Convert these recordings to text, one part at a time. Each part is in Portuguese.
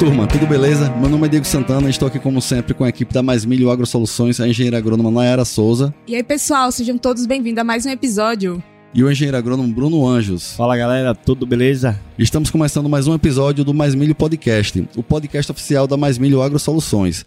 turma, tudo beleza? Meu nome é Diego Santana e estou aqui como sempre com a equipe da Mais Milho Agro Soluções, a engenheira agrônoma Nayara Souza. E aí pessoal, sejam todos bem-vindos a mais um episódio. E o engenheiro agrônomo Bruno Anjos. Fala galera, tudo beleza? Estamos começando mais um episódio do Mais Milho Podcast, o podcast oficial da Mais Milho Agro Soluções.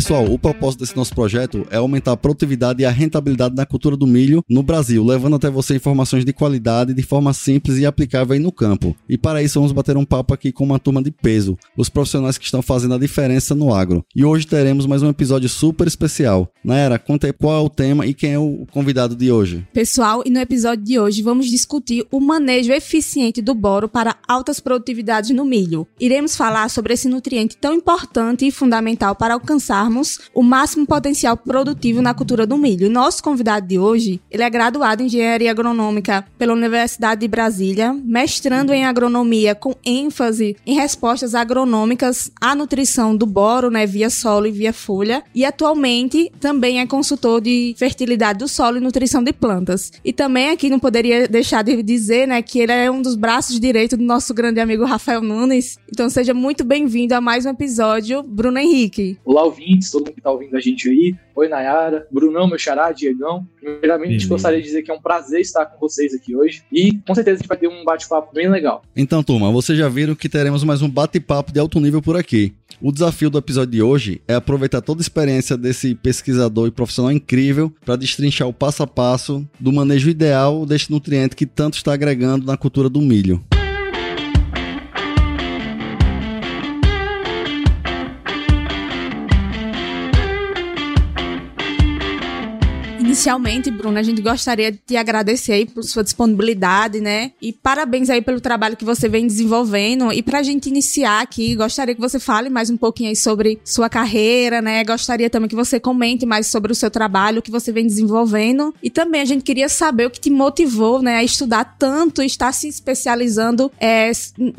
Pessoal, o propósito desse nosso projeto é aumentar a produtividade e a rentabilidade na cultura do milho no Brasil, levando até você informações de qualidade de forma simples e aplicável aí no campo. E para isso vamos bater um papo aqui com uma turma de peso, os profissionais que estão fazendo a diferença no agro. E hoje teremos mais um episódio super especial. Naera, conta aí qual é o tema e quem é o convidado de hoje. Pessoal, e no episódio de hoje vamos discutir o manejo eficiente do boro para altas produtividades no milho. Iremos falar sobre esse nutriente tão importante e fundamental para alcançar o máximo potencial produtivo na cultura do milho. Nosso convidado de hoje, ele é graduado em Engenharia Agronômica pela Universidade de Brasília, mestrando em agronomia com ênfase em respostas agronômicas à nutrição do boro, né, via solo e via folha, e atualmente também é consultor de fertilidade do solo e nutrição de plantas. E também aqui não poderia deixar de dizer, né, que ele é um dos braços direitos do nosso grande amigo Rafael Nunes. Então seja muito bem-vindo a mais um episódio, Bruno Henrique. Olá, ouvintes ouvintes, todo mundo que está ouvindo a gente aí. Oi, Nayara, Brunão, meu xará, Diegão. Primeiramente, Beleza. gostaria de dizer que é um prazer estar com vocês aqui hoje e com certeza a gente vai ter um bate-papo bem legal. Então, turma, vocês já viram que teremos mais um bate-papo de alto nível por aqui. O desafio do episódio de hoje é aproveitar toda a experiência desse pesquisador e profissional incrível para destrinchar o passo a passo do manejo ideal deste nutriente que tanto está agregando na cultura do milho. Inicialmente, Bruno, a gente gostaria de te agradecer aí por sua disponibilidade, né? E parabéns aí pelo trabalho que você vem desenvolvendo. E pra gente iniciar aqui, gostaria que você fale mais um pouquinho aí sobre sua carreira, né? Gostaria também que você comente mais sobre o seu trabalho, que você vem desenvolvendo. E também a gente queria saber o que te motivou, né, a estudar tanto e estar se especializando é,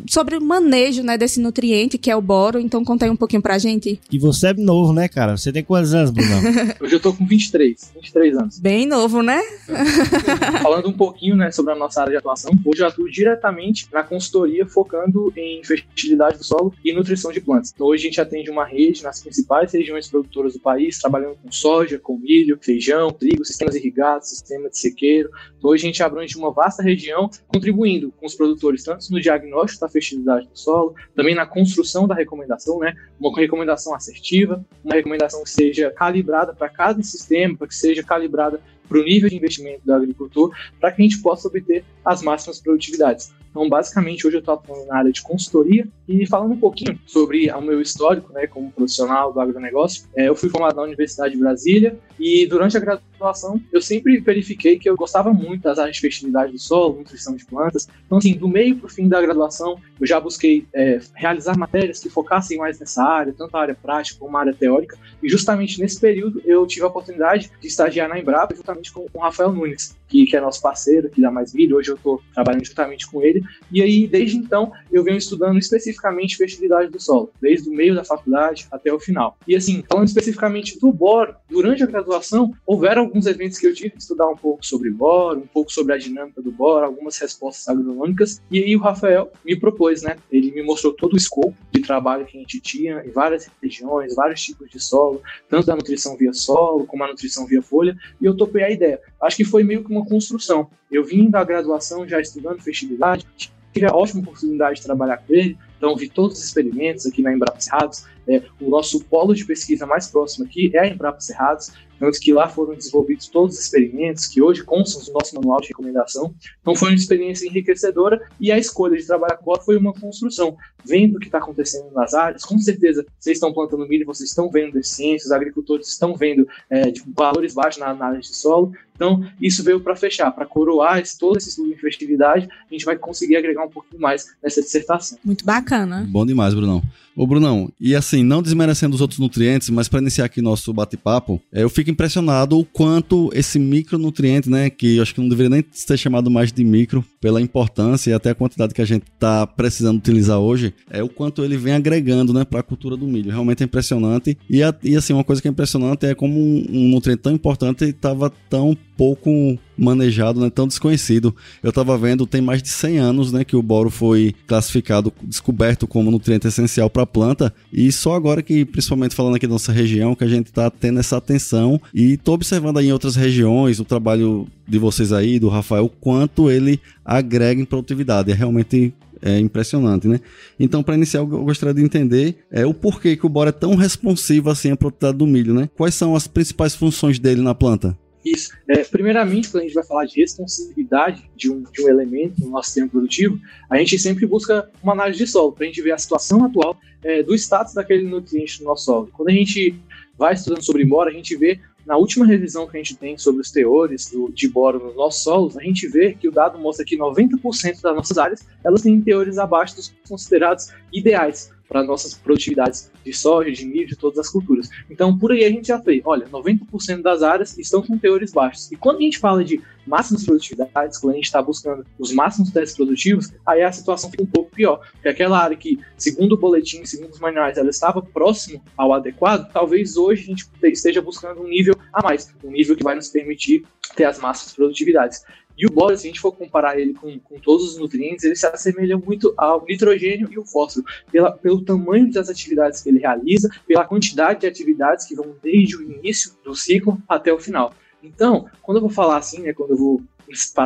sobre o manejo, né, desse nutriente que é o boro. Então conta aí um pouquinho pra gente. E você é novo, né, cara? Você tem quantos anos, Bruno? Hoje eu tô com 23, 23 anos anos. Bem novo, né? Falando um pouquinho né, sobre a nossa área de atuação, hoje eu atuo diretamente na consultoria focando em fertilidade do solo e nutrição de plantas. Então, hoje a gente atende uma rede nas principais regiões produtoras do país, trabalhando com soja, com milho, feijão, trigo, sistemas irrigados, sistema de sequeiro. Então, hoje a gente abrange uma vasta região, contribuindo com os produtores tanto no diagnóstico da fertilidade do solo, também na construção da recomendação, né? Uma recomendação assertiva, uma recomendação que seja calibrada para cada sistema, para que seja calibrada para o nível de investimento do agricultor, para que a gente possa obter as máximas produtividades. Então, basicamente, hoje eu estou atuando na área de consultoria e falando um pouquinho sobre o meu histórico, né, como profissional do agronegócio. É, eu fui formado na Universidade de Brasília e durante a graduação eu sempre verifiquei que eu gostava muito das áreas de fertilidade do solo, nutrição de plantas. Então, assim, do meio para o fim da graduação, eu já busquei é, realizar matérias que focassem mais nessa área, tanto a área prática como a área teórica. E justamente nesse período eu tive a oportunidade de estagiar na Embrapa, juntamente com o Rafael Nunes, que, que é nosso parceiro aqui da Mais Milho. Hoje eu estou trabalhando juntamente com ele e aí, desde então, eu venho estudando especificamente fertilidade do solo, desde o meio da faculdade até o final. E assim, falando especificamente do boro, durante a graduação, houveram alguns eventos que eu tive que estudar um pouco sobre boro, um pouco sobre a dinâmica do boro, algumas respostas agronômicas. E aí o Rafael me propôs, né? Ele me mostrou todo o escopo de trabalho que a gente tinha em várias regiões, vários tipos de solo, tanto da nutrição via solo como a nutrição via folha, e eu topei a ideia. Acho que foi meio que uma construção. Eu vim da graduação já estudando fertilidade, tive ótima oportunidade de trabalhar com ele, então vi todos os experimentos aqui na Embrapa Cerrados. É, o nosso polo de pesquisa mais próximo aqui é a Embrapa Cerrados, tanto que lá foram desenvolvidos todos os experimentos que hoje constam no nosso manual de recomendação. Então foi uma experiência enriquecedora e a escolha de trabalhar com ela foi uma construção. Vendo o que está acontecendo nas áreas, com certeza vocês estão plantando milho, vocês estão vendo deficiências, os agricultores estão vendo é, tipo, valores baixos na análise de solo. Então, isso veio para fechar, para coroar todo esse estudo de fertilidade, a gente vai conseguir agregar um pouquinho mais nessa dissertação. Muito bacana. Bom demais, Brunão. Ô, Brunão, e assim, não desmerecendo os outros nutrientes, mas para iniciar aqui nosso bate-papo, é, eu fico impressionado o quanto esse micronutriente, né, que eu acho que não deveria nem ser chamado mais de micro, pela importância e até a quantidade que a gente está precisando utilizar hoje, é o quanto ele vem agregando né, para a cultura do milho. Realmente é impressionante. E, e assim, uma coisa que é impressionante é como um, um nutriente tão importante estava tão pouco manejado, né, tão desconhecido. Eu estava vendo, tem mais de 100 anos né, que o boro foi classificado, descoberto como nutriente essencial para a planta, e só agora que, principalmente falando aqui da nossa região, que a gente está tendo essa atenção e estou observando aí em outras regiões o trabalho de vocês aí, do Rafael, quanto ele agrega em produtividade. É realmente é impressionante, né? Então, para iniciar, eu gostaria de entender é, o porquê que o boro é tão responsivo assim à produtividade do milho, né? Quais são as principais funções dele na planta? Isso. É, primeiramente, quando a gente vai falar de responsividade de um, de um elemento no nosso sistema produtivo, a gente sempre busca uma análise de solo, para a gente ver a situação atual é, do status daquele nutriente no nosso solo. Quando a gente vai estudando sobre boro, a gente vê, na última revisão que a gente tem sobre os teores do, de boro nos nossos solos, a gente vê que o dado mostra que 90% das nossas áreas elas têm teores abaixo dos considerados ideais para nossas produtividades de soja, de milho, de todas as culturas. Então, por aí a gente já fez, olha, 90% das áreas estão com teores baixos. E quando a gente fala de máximas produtividades, quando a gente está buscando os máximos testes produtivos, aí a situação fica um pouco pior. Porque aquela área que, segundo o boletim, segundo os manuais, ela estava próximo ao adequado, talvez hoje a gente esteja buscando um nível a mais, um nível que vai nos permitir ter as máximas produtividades. E o boro, se a gente for comparar ele com, com todos os nutrientes, ele se assemelha muito ao nitrogênio e o fósforo, pela, pelo tamanho das atividades que ele realiza, pela quantidade de atividades que vão desde o início do ciclo até o final. Então, quando eu vou falar assim, né, quando eu vou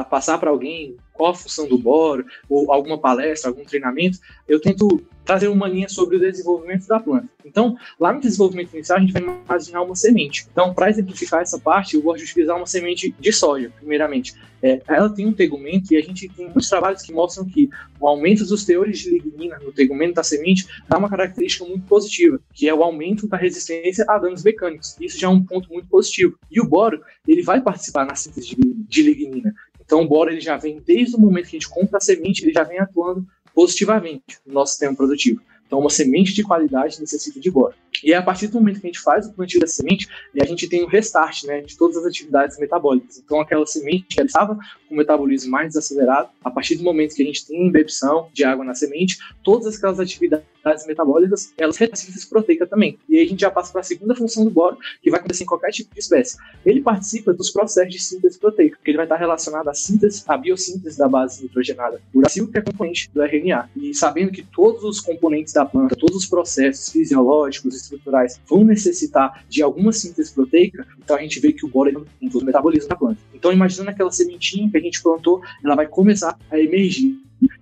passar para alguém qual a função do boro, ou alguma palestra, algum treinamento, eu tento trazer uma linha sobre o desenvolvimento da planta. Então, lá no desenvolvimento inicial, a gente vai imaginar uma semente. Então, para exemplificar essa parte, eu gosto de utilizar uma semente de soja, primeiramente. É, ela tem um tegumento e a gente tem muitos trabalhos que mostram que o aumento dos teores de lignina no tegumento da semente dá uma característica muito positiva, que é o aumento da resistência a danos mecânicos. Isso já é um ponto muito positivo. E o boro, ele vai participar na síntese de, de lignina. Então, o boro ele já vem desde o momento que a gente compra a semente, ele já vem atuando positivamente no nosso sistema produtivo. Então, uma semente de qualidade necessita de boro. E é a partir do momento que a gente faz o plantio da semente, a gente tem o restart né, de todas as atividades metabólicas. Então, aquela semente que estava com o metabolismo mais desacelerado, a partir do momento que a gente tem imbibição de água na semente, todas aquelas atividades metabólicas, elas retêm síntese proteica também. E aí a gente já passa para a segunda função do boro, que vai acontecer em qualquer tipo de espécie. Ele participa dos processos de síntese proteica, que ele vai estar relacionado à síntese, à biossíntese da base nitrogenada uracil, que é componente do RNA. E sabendo que todos os componentes da planta, todos os processos fisiológicos, estruturais vão necessitar de alguma síntese proteica, então a gente vê que o boro é um metabolismo da planta. Então, imaginando aquela sementinha que a gente plantou, ela vai começar a emergir.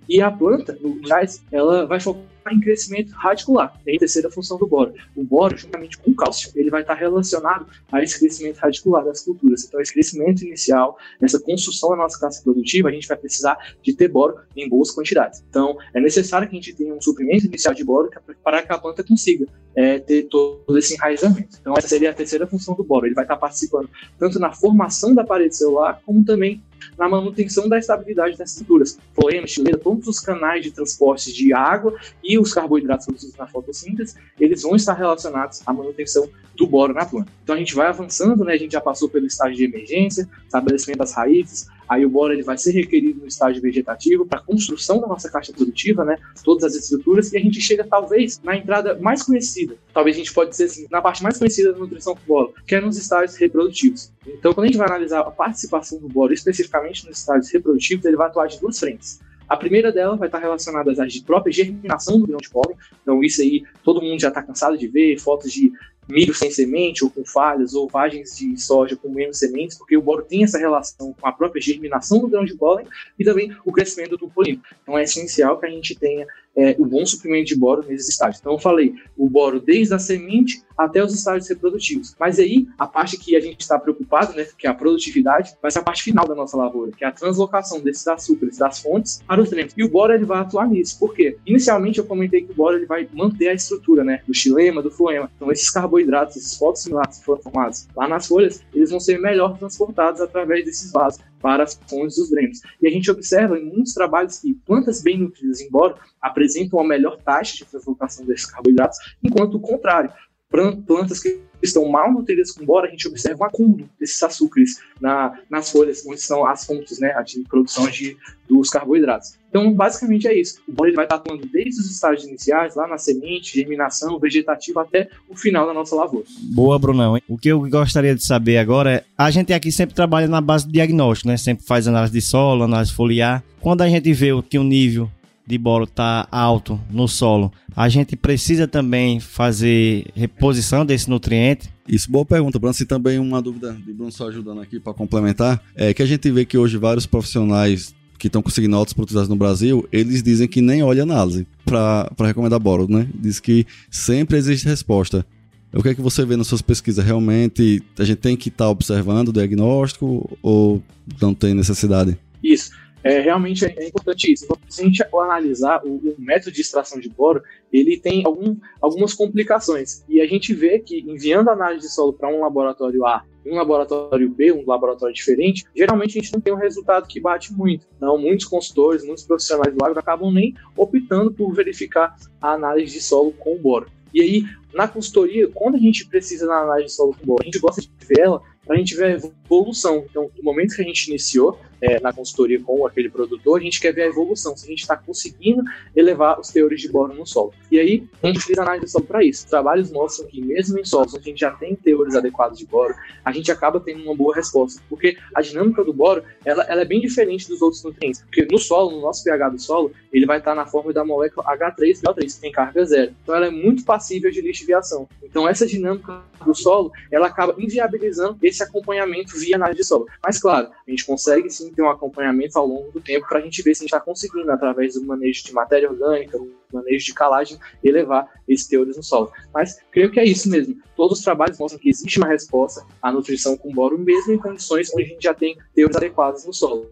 E a planta, no gás, ela vai focar em crescimento radicular. É a terceira função do boro. O boro, juntamente com o cálcio, ele vai estar relacionado a esse crescimento radicular das culturas. Então, esse crescimento inicial, essa construção da nossa classe produtiva, a gente vai precisar de ter boro em boas quantidades. Então, é necessário que a gente tenha um suprimento inicial de boro para que a planta consiga é, ter todo esse enraizamento. Então, essa seria a terceira função do boro. Ele vai estar participando tanto na formação da parede celular, como também na manutenção da estabilidade das estruturas. Floema, estileira, todos os canais de transporte de água e os carboidratos produzidos na fotossíntese, eles vão estar relacionados à manutenção do boro na planta. Então a gente vai avançando, né? A gente já passou pelo estágio de emergência, estabelecimento das raízes, aí o boro ele vai ser requerido no estágio vegetativo para construção da nossa caixa produtiva, né? Todas as estruturas e a gente chega talvez na entrada mais conhecida, talvez a gente pode dizer assim, na parte mais conhecida da nutrição do boro, que é nos estágios reprodutivos. Então quando a gente vai analisar a participação do boro especificamente nos estágios reprodutivos, ele vai atuar de duas frentes. A primeira dela vai estar relacionada à própria germinação do grão de pólen. Então, isso aí todo mundo já está cansado de ver fotos de milho sem semente ou com falhas, ou vagens de soja com menos sementes, porque o boro tem essa relação com a própria germinação do grão de pólen e também o crescimento do polino. Então é essencial que a gente tenha é, o bom suprimento de boro nesses estágios. Então eu falei o boro desde a semente até os estágios reprodutivos. Mas aí a parte que a gente está preocupado, né, que é a produtividade, vai ser a parte final da nossa lavoura, que é a translocação desses açúcares das fontes para os dremos. E o boro ele vai atuar nisso. Por quê? Inicialmente eu comentei que o boro ele vai manter a estrutura, né, do xilema, do floema. Então esses carboidratos, esses fotossimilatos que foram formados lá nas folhas, eles vão ser melhor transportados através desses vasos para as fontes dos drenos. E a gente observa em muitos trabalhos que plantas bem nutridas, embora apresentam uma melhor taxa de translocação desses carboidratos, enquanto o contrário, plantas que estão mal nutridas boro, a gente observa um acúmulo desses açúcares na, nas folhas, onde são as fontes né, de produção de, dos carboidratos. Então, basicamente é isso. O ele vai estar atuando desde os estágios iniciais, lá na semente, germinação, vegetativo, até o final da nossa lavoura. Boa, Brunão. O que eu gostaria de saber agora é, a gente aqui sempre trabalha na base do diagnóstico, né? Sempre faz análise de solo, análise foliar. Quando a gente vê que o nível de boro está alto no solo, a gente precisa também fazer reposição desse nutriente? Isso, boa pergunta, Bruno. Se também uma dúvida de Bruno só ajudando aqui para complementar, é que a gente vê que hoje vários profissionais que estão conseguindo altas produtividades no Brasil, eles dizem que nem olha análise para recomendar boro, né? Diz que sempre existe resposta. O que é que você vê nas suas pesquisas? Realmente a gente tem que estar tá observando o diagnóstico ou não tem necessidade? Isso é, realmente é, importante isso. Então, se a gente analisar o, o, método de extração de boro, ele tem algum, algumas complicações. E a gente vê que enviando análise de solo para um laboratório A um laboratório B, um laboratório diferente, geralmente a gente não tem um resultado que bate muito. Então, muitos consultores, muitos profissionais do agro acabam nem optando por verificar a análise de solo com boro. E aí, na consultoria, quando a gente precisa da análise de solo com boro, a gente gosta de ver ela para a gente ver a evolução. Então, do momento que a gente iniciou é, na consultoria com aquele produtor, a gente quer ver a evolução, se a gente está conseguindo elevar os teores de boro no solo. E aí, a gente utiliza análise de solo para isso. Trabalhos mostram que, mesmo em solos onde a gente já tem teores adequados de boro, a gente acaba tendo uma boa resposta, porque a dinâmica do boro ela, ela é bem diferente dos outros nutrientes. Porque no solo, no nosso pH do solo, ele vai estar na forma da molécula H3PO3, que tem carga zero. Então, ela é muito passível de lixiviação. Então, essa dinâmica do solo, ela acaba inviabilizando esse acompanhamento via análise de solo. Mas, claro, a gente consegue sim ter um acompanhamento ao longo do tempo para a gente ver se a gente está conseguindo, através do manejo de matéria orgânica, do manejo de calagem, elevar esses teores no solo. Mas creio que é isso mesmo. Todos os trabalhos mostram que existe uma resposta à nutrição com boro, mesmo em condições onde a gente já tem teores adequados no solo.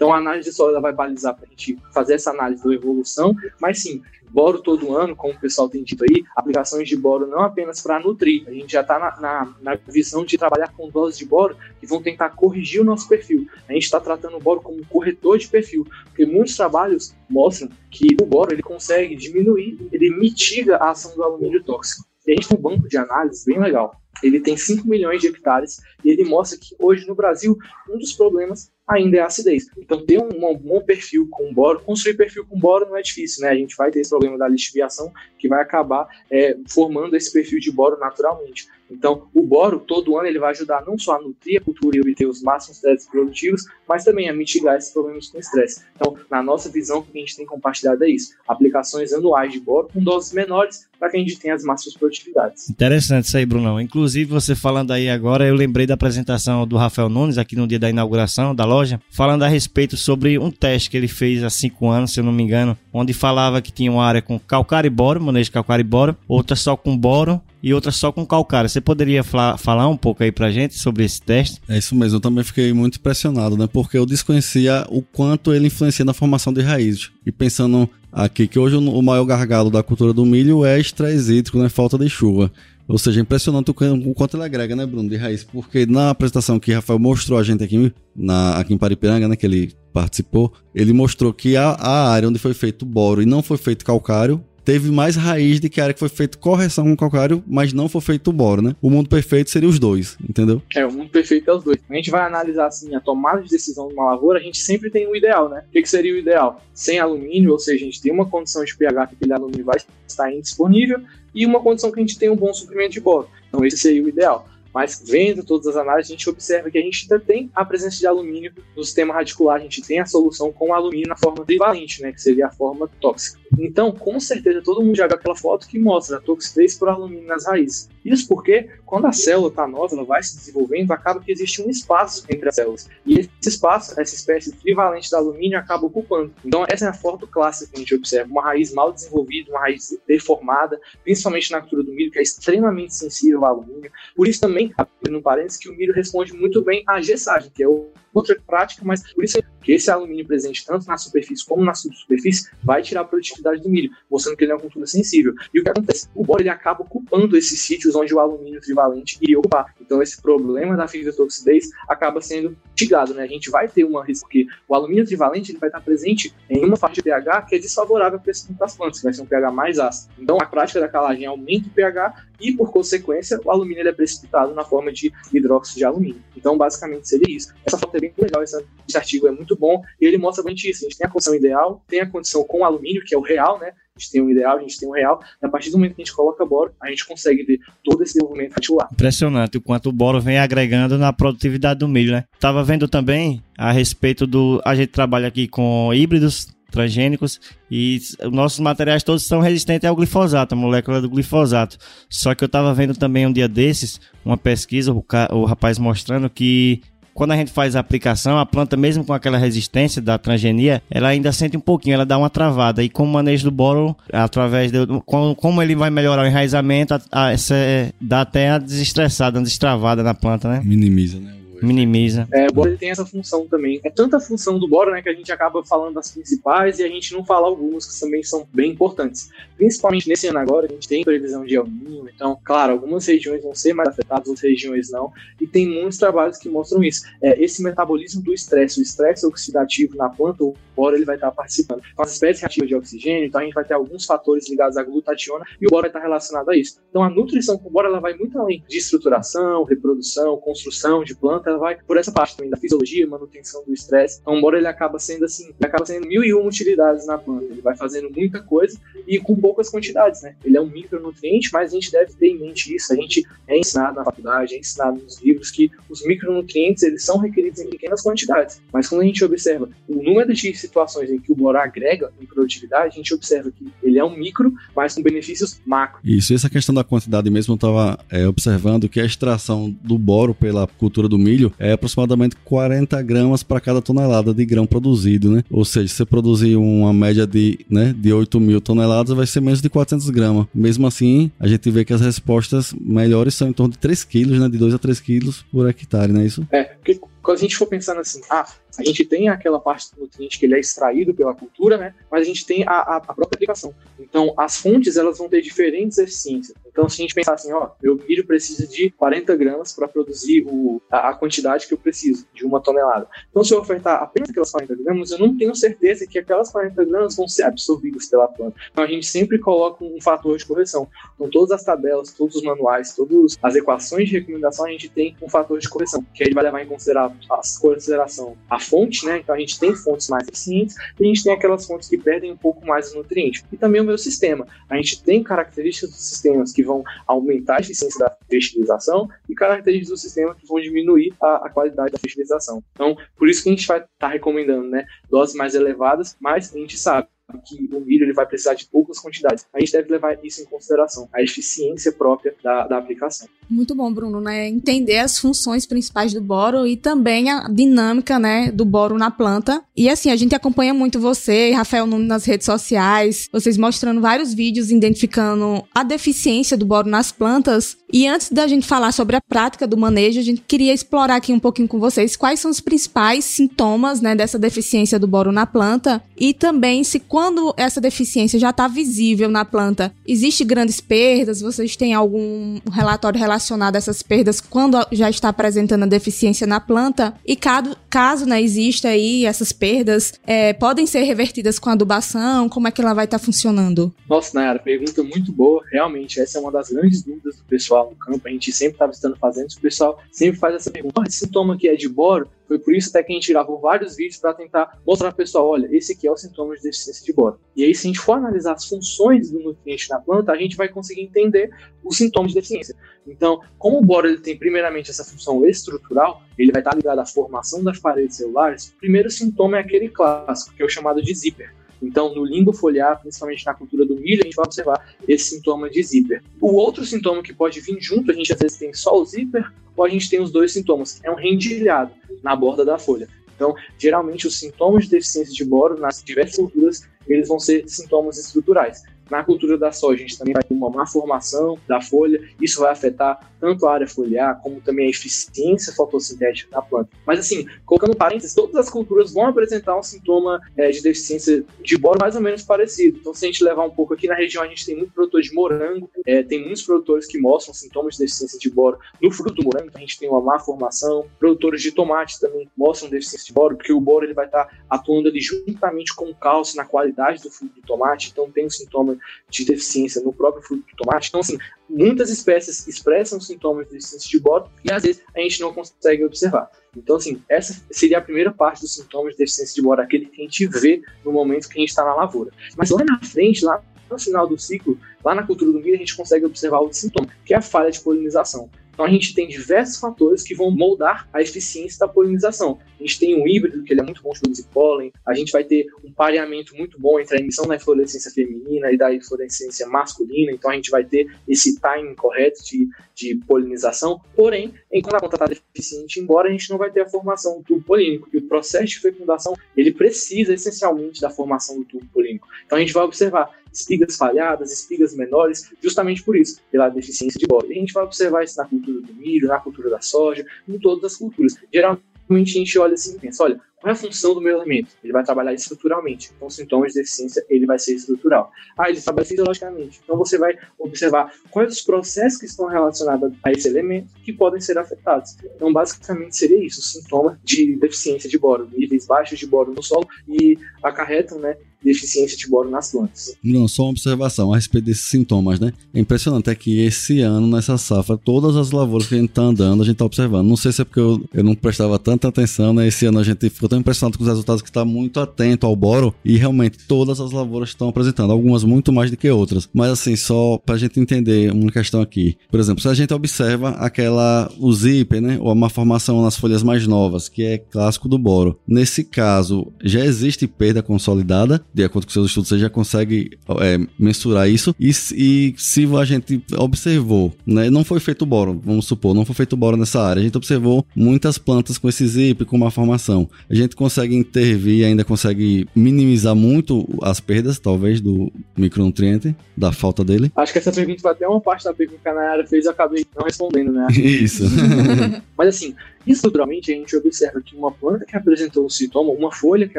Então a análise de solo vai balizar para a gente fazer essa análise da evolução, mas sim, boro todo ano, como o pessoal tem dito aí, aplicações de boro não apenas para nutrir, a gente já está na, na, na, visão de trabalhar com doses de boro que vão tentar corrigir o nosso perfil. A gente está tratando o boro como um corretor de perfil, porque muitos trabalhos mostram que o boro ele consegue diminuir, ele mitiga a ação do alumínio tóxico. E a gente tem um banco de análise bem legal. Ele tem 5 milhões de hectares e ele mostra que hoje no Brasil um dos problemas ainda é acidez. Então, ter um, um bom perfil com boro, construir perfil com boro não é difícil, né? A gente vai ter esse problema da lixiviação que vai acabar é, formando esse perfil de boro naturalmente. Então, o boro, todo ano, ele vai ajudar não só a nutrir a cultura e obter os máximos créditos produtivos, mas também a mitigar esses problemas com estresse. Então, na nossa visão, o que a gente tem compartilhado é isso: aplicações anuais de boro com doses menores para que a gente tenha as máximas produtividades. Interessante isso aí, Brunão. Inclusive, você falando aí agora, eu lembrei da apresentação do Rafael Nunes aqui no dia da inauguração da loja, falando a respeito sobre um teste que ele fez há cinco anos, se eu não me engano, onde falava que tinha uma área com calcário e boro, manejo de calcário e boro, outra só com boro e outra só com calcário. Você poderia falar um pouco aí pra gente sobre esse teste? É isso mesmo, eu também fiquei muito impressionado, né? Porque eu desconhecia o quanto ele influencia na formação de raízes. E pensando aqui que hoje o maior gargalo da cultura do milho é estresse hídrico, né? Falta de chuva. Ou seja, impressionante o quanto ele agrega, né, Bruno, de raiz. Porque na apresentação que Rafael mostrou a gente aqui, na, aqui em Paripiranga, né, que ele participou, ele mostrou que a, a área onde foi feito boro e não foi feito calcário teve mais raiz de que a área que foi feita correção com calcário, mas não foi feito boro, né? O mundo perfeito seria os dois, entendeu? É, o mundo perfeito é os dois. A gente vai analisar assim a tomada de decisão de uma lavoura, a gente sempre tem um ideal, né? O que, que seria o ideal? Sem alumínio, ou seja, a gente tem uma condição de pH que aquele alumínio vai estar indisponível e uma condição que a gente tem um bom suprimento de boro. Então esse seria o ideal. Mas vendo todas as análises, a gente observa que a gente ainda tem a presença de alumínio no sistema radicular, a gente tem a solução com alumínio na forma trivalente, né, que seria a forma tóxica. Então, com certeza, todo mundo já viu aquela foto que mostra a toxidez por alumínio nas raízes. Isso porque, quando a célula está nova, ela vai se desenvolvendo, acaba que existe um espaço entre as células. E esse espaço, essa espécie trivalente do alumínio, acaba ocupando. Então, essa é a foto clássica que a gente observa. Uma raiz mal desenvolvida, uma raiz deformada, principalmente na cultura do milho, que é extremamente sensível ao alumínio. Por isso também, no parênteses, que o milho responde muito bem à gessagem, que é outra prática, mas por isso que esse alumínio presente tanto na superfície como na subsuperfície vai tirar a produtividade do milho, mostrando que ele é uma cultura sensível. E o que acontece? O boro ele acaba ocupando esses sítios onde o alumínio trivalente iria ocupar. Então esse problema da fibrotoxidez acaba sendo mitigado, né? A gente vai ter uma risco porque o alumínio trivalente ele vai estar presente em uma faixa de pH que é desfavorável para esse das plantas, que vai ser um pH mais ácido. Então a prática da calagem aumenta o pH e, por consequência, o alumínio é precipitado na forma de hidróxido de alumínio. Então, basicamente, seria isso. Essa foto é bem legal, esse, artigo é muito bom e ele mostra bem isso. A gente tem a condição ideal, tem a condição com alumínio, que é o real, né? A gente tem um ideal, a gente tem um real, e a partir do momento que a gente coloca boro, a gente consegue ver todo esse desenvolvimento radicular. Impressionante o quanto o boro vem agregando na produtividade do milho, né? Tava vendo também a respeito do. A gente trabalha aqui com híbridos transgênicos e os nossos materiais todos são resistentes ao glifosato, a molécula do glifosato. Só que eu estava vendo também um dia desses uma pesquisa, o, o rapaz mostrando que quando a gente faz a aplicação, a planta, mesmo com aquela resistência da transgenia, ela ainda sente um pouquinho, ela dá uma travada. E com o manejo do boro, através de. Como ele vai melhorar o enraizamento, a, a, essa, dá até a desestressada, uma destravada na planta, né? Minimiza, né? Minimiza. É, o boro tem essa função também. É tanta função do boro, né, que a gente acaba falando das principais e a gente não fala algumas que também são bem importantes. Principalmente nesse ano agora, a gente tem previsão de El então, claro, algumas regiões vão ser mais afetadas, outras regiões não, e tem muitos trabalhos que mostram isso. É, esse metabolismo do estresse, o estresse oxidativo na planta, o boro ele vai estar participando. Com as espécies reativas de oxigênio, então a gente vai ter alguns fatores ligados à glutationa e o boro vai estar relacionado a isso. Então a nutrição com boro ela vai muito além de estruturação, reprodução, construção de planta, vai por essa parte também da fisiologia, manutenção do estresse. Então, embora ele acaba sendo assim, ele acaba sendo mil e uma utilidades na planta. Ele vai fazendo muita coisa e com poucas quantidades, né? Ele é um micronutriente, mas a gente deve ter em mente isso. A gente é ensinado na faculdade, é ensinado nos livros que os micronutrientes eles são requeridos em pequenas quantidades. Mas quando a gente observa o número de situações em que o boro agrega em produtividade, a gente observa que ele é um micro, mas com benefícios macro. Isso, essa questão da quantidade mesmo, eu estava é, observando que a extração do boro pela cultura do milho é aproximadamente 40 gramas para cada tonelada de grão produzido, né? Ou seja, se você produzir uma média de, né, de 8 mil toneladas, vai ser menos de 400 gramas. Mesmo assim, a gente vê que as respostas melhores são em torno de 3 quilos, né? De 2 a 3 quilos por hectare, não é isso? É, porque quando a gente for pensando assim, ah, a gente tem aquela parte do nutriente que ele é extraído pela cultura, né? Mas a gente tem a, a, a própria aplicação. Então, as fontes elas vão ter diferentes eficiências. Então, se a gente pensar assim, ó, meu milho precisa de 40 gramas para produzir o, a, a, quantidade que eu preciso, de uma tonelada. Então, se eu ofertar apenas aquelas 40 gramas, eu não tenho certeza que aquelas 40 gramas vão ser absorvidas pela planta. Então, a gente sempre coloca um fator de correção. Então, todas as tabelas, todos os manuais, todas as equações de recomendação, a gente tem um fator de correção, que aí vai levar em consideração a consideração a fonte, né? Então a gente tem fontes mais eficientes e a gente tem aquelas fontes que perdem um pouco mais o nutriente. E também o meu sistema. A gente tem características dos sistemas que vão aumentar a eficiência da fertilização e características do sistema que vão diminuir a, a qualidade da fertilização. Então, por isso que a gente vai estar tá recomendando, né? Doses mais elevadas, mas a gente sabe que o milho ele vai precisar de poucas quantidades. A gente deve levar isso em consideração, a eficiência própria da, da aplicação. Muito bom, Bruno, né? Entender as funções principais do boro e também a dinâmica, né, do boro na planta. E assim, a gente acompanha muito você e Rafael Nunes nas redes sociais, vocês mostrando vários vídeos identificando a deficiência do boro nas plantas. E antes da gente falar sobre a prática do manejo, a gente queria explorar aqui um pouquinho com vocês quais são os principais sintomas, né, dessa deficiência do boro na planta e também se quando essa deficiência já está visível na planta, existe grandes perdas? Vocês têm algum relatório relacionado a essas perdas quando já está apresentando a deficiência na planta? E caso, caso né, exista aí essas perdas, é, podem ser revertidas com adubação? Como é que ela vai estar tá funcionando? Nossa, Nayara, pergunta muito boa. Realmente, essa é uma das grandes dúvidas do pessoal no campo. A gente sempre está visitando fazendas, o pessoal sempre faz essa pergunta. esse sintoma aqui é de boro? Foi por isso até que a gente gravou vários vídeos para tentar mostrar para o pessoal, olha, esse aqui é o sintoma de deficiência de E aí, se a gente for analisar as funções do nutriente na planta, a gente vai conseguir entender os sintomas de deficiência. Então, como o boro ele tem primeiramente essa função estrutural, ele vai estar ligado à formação das paredes celulares. O primeiro sintoma é aquele clássico, que é o chamado de zíper. Então, no limbo foliar, principalmente na cultura do milho, a gente vai observar esse sintoma de zíper. O outro sintoma que pode vir junto, a gente às vezes tem só o zíper, ou a gente tem os dois sintomas, é um rendilhado na borda da folha. Então, geralmente, os sintomas de deficiência de boro nas diversas culturas, eles vão ser sintomas estruturais. Na cultura da soja, a gente também vai ter uma má formação da folha, isso vai afetar tanto a área foliar, como também a eficiência fotossintética da planta. Mas assim, colocando parênteses, todas as culturas vão apresentar um sintoma é, de deficiência de boro mais ou menos parecido. Então, se a gente levar um pouco aqui na região, a gente tem muito produtor de morango, é, tem muitos produtores que mostram sintomas de deficiência de boro no fruto do morango, então a gente tem uma má formação. Produtores de tomate também mostram deficiência de boro, porque o boro ele vai estar atuando ali juntamente com o cálcio na qualidade do fruto do tomate, então tem um sintoma de deficiência no próprio fruto do tomate. Então, assim, muitas espécies expressam sintomas de deficiência de boro e às vezes a gente não consegue observar. Então, assim, essa seria a primeira parte dos sintomas de deficiência de boro, aquele que a gente vê no momento que a gente está na lavoura. Mas lá na frente, lá no final do ciclo, lá na cultura do milho, a gente consegue observar outro sintoma, que é a falha de polinização. Então a gente tem diversos fatores que vão moldar a eficiência da polinização. A gente tem um híbrido, que ele é muito bom de produzir pólen, a gente vai ter um pareamento muito bom entre a emissão da inflorescência feminina e da inflorescência masculina, então a gente vai ter esse timing correto de, de polinização. Porém, enquanto a está deficiente, embora a gente não vai ter a formação do tubo polínico, e o processo de fecundação ele precisa essencialmente da formação do tubo polínico. Então a gente vai observar espigas falhadas, espigas menores, justamente por isso, pela deficiência de boro. E a gente vai observar isso na cultura do milho, na cultura da soja, em todas as culturas. Geralmente a gente olha assim e pensa, olha, qual é a função do meu elemento? Ele vai trabalhar estruturalmente. Então, sintomas de deficiência, ele vai ser estrutural. Ah, ele trabalha fisiologicamente. Então, você vai observar quais os processos que estão relacionados a esse elemento que podem ser afetados. Então, basicamente, seria isso: sintoma de deficiência de boro, níveis baixos de boro no solo e acarretam, né, deficiência de boro nas plantas. Não, só uma observação a respeito desses sintomas, né? É impressionante é que esse ano, nessa safra, todas as lavouras que a gente tá andando, a gente tá observando. Não sei se é porque eu, eu não prestava tanta atenção, né? Esse ano a gente ficou tão impressionado com os resultados que está muito atento ao boro e realmente todas as lavouras estão apresentando, algumas muito mais do que outras. Mas assim, só para a gente entender uma questão aqui. Por exemplo, se a gente observa aquela, o zíper, né, ou uma formação nas folhas mais novas, que é clássico do boro. Nesse caso, já existe perda consolidada, de acordo com seus estudos, você já consegue é, mensurar isso. E, e se a gente observou, né, não foi feito boro, vamos supor, não foi feito boro nessa área, a gente observou muitas plantas com esse zíper, com uma formação. A gente consegue intervir, ainda consegue minimizar muito as perdas, talvez, do micronutriente, da falta dele? Acho que essa pergunta foi até uma parte da pergunta que a Nayara fez e eu acabei não respondendo, né? Isso. Mas assim, estruturalmente a gente observa que uma planta que apresentou um sintoma, uma folha que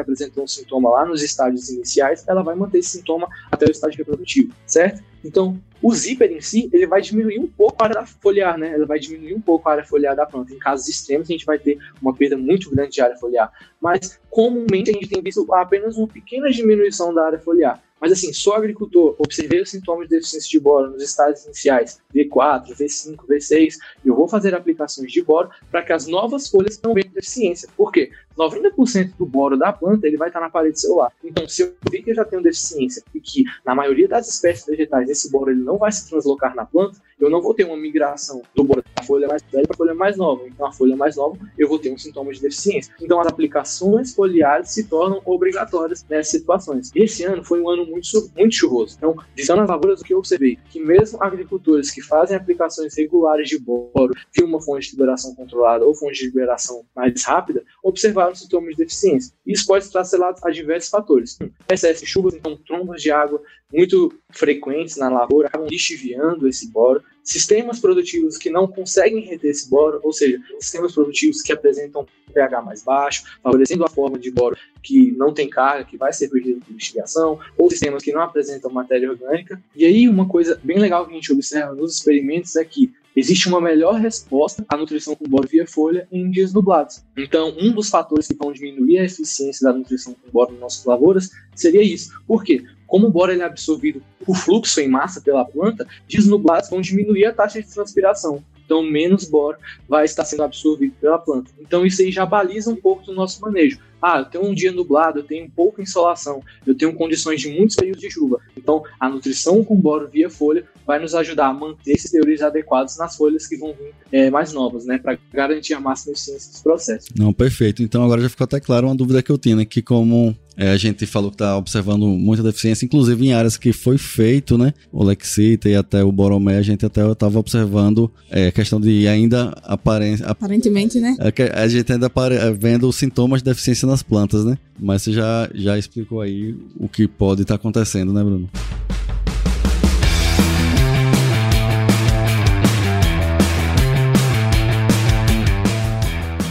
apresentou um sintoma lá nos estágios iniciais, ela vai manter esse sintoma até o estágio reprodutivo, certo? Então, o zíper em si, ele vai diminuir um pouco a área foliar, né? Ele vai diminuir um pouco a área foliar da planta. Em casos extremos, a gente vai ter uma perda muito grande de área foliar. Mas, comumente, a gente tem visto apenas uma pequena diminuição da área foliar. Mas assim, sou agricultor, observei os sintomas de deficiência de boro nos estágios iniciais, V4, V5, V6, e eu vou fazer aplicações de boro para que as novas folhas não venham deficiência. Por quê? 90% do boro da planta ele vai estar na parede celular. Então, se eu vi que eu já tenho deficiência e que na maioria das espécies vegetais esse boro ele não vai se translocar na planta, eu não vou ter uma migração do boro da folha mais velha para a folha mais nova. Então, a folha mais nova eu vou ter um sintoma de deficiência. Então, as aplicações foliares se tornam obrigatórias nessas situações. Esse ano foi um ano muito, muito chuvoso. Então, visando as lavouras, o que eu observei? Que mesmo agricultores que fazem aplicações regulares de boro, que uma fonte de liberação controlada ou fonte de liberação mais rápida, observaram sintomas de deficiência. Isso pode estar selado a diversos fatores. Excesso de chuvas, então trombas de água muito frequentes na lavoura acabam lixiviando esse boro. Sistemas produtivos que não conseguem reter esse boro, ou seja, sistemas produtivos que apresentam pH mais baixo, favorecendo a forma de boro que não tem carga, que vai ser perdida por lixiviação, ou sistemas que não apresentam matéria orgânica. E aí, uma coisa bem legal que a gente observa nos experimentos é que existe uma melhor resposta à nutrição com boro via folha em dias nublados. Então, um dos fatores que vão diminuir a eficiência da nutrição com boro nas nossas lavouras seria isso. Por quê? Como o boro ele é absorvido por fluxo em massa pela planta, dias nublados vão diminuir a taxa de transpiração. Então, menos boro vai estar sendo absorvido pela planta. Então, isso aí já baliza um pouco do nosso manejo. Ah, eu tenho um dia nublado, eu tenho pouca insolação, eu tenho condições de muitos períodos de chuva. Então, a nutrição com boro via folha vai nos ajudar a manter esses teores adequados nas folhas que vão vir é, mais novas, né? Para garantir a máxima eficiência dos processos. Não, perfeito. Então, agora já ficou até claro uma dúvida que eu tinha, né? Que como é, a gente falou que está observando muita deficiência, inclusive em áreas que foi feito, né? O Lexita e até o Boromé, a gente até estava observando é, a questão de ainda aparência. Aparentemente, né? É, a gente ainda é, vendo os sintomas de deficiência nas plantas, né? Mas você já, já explicou aí o que pode estar tá acontecendo, né, Bruno?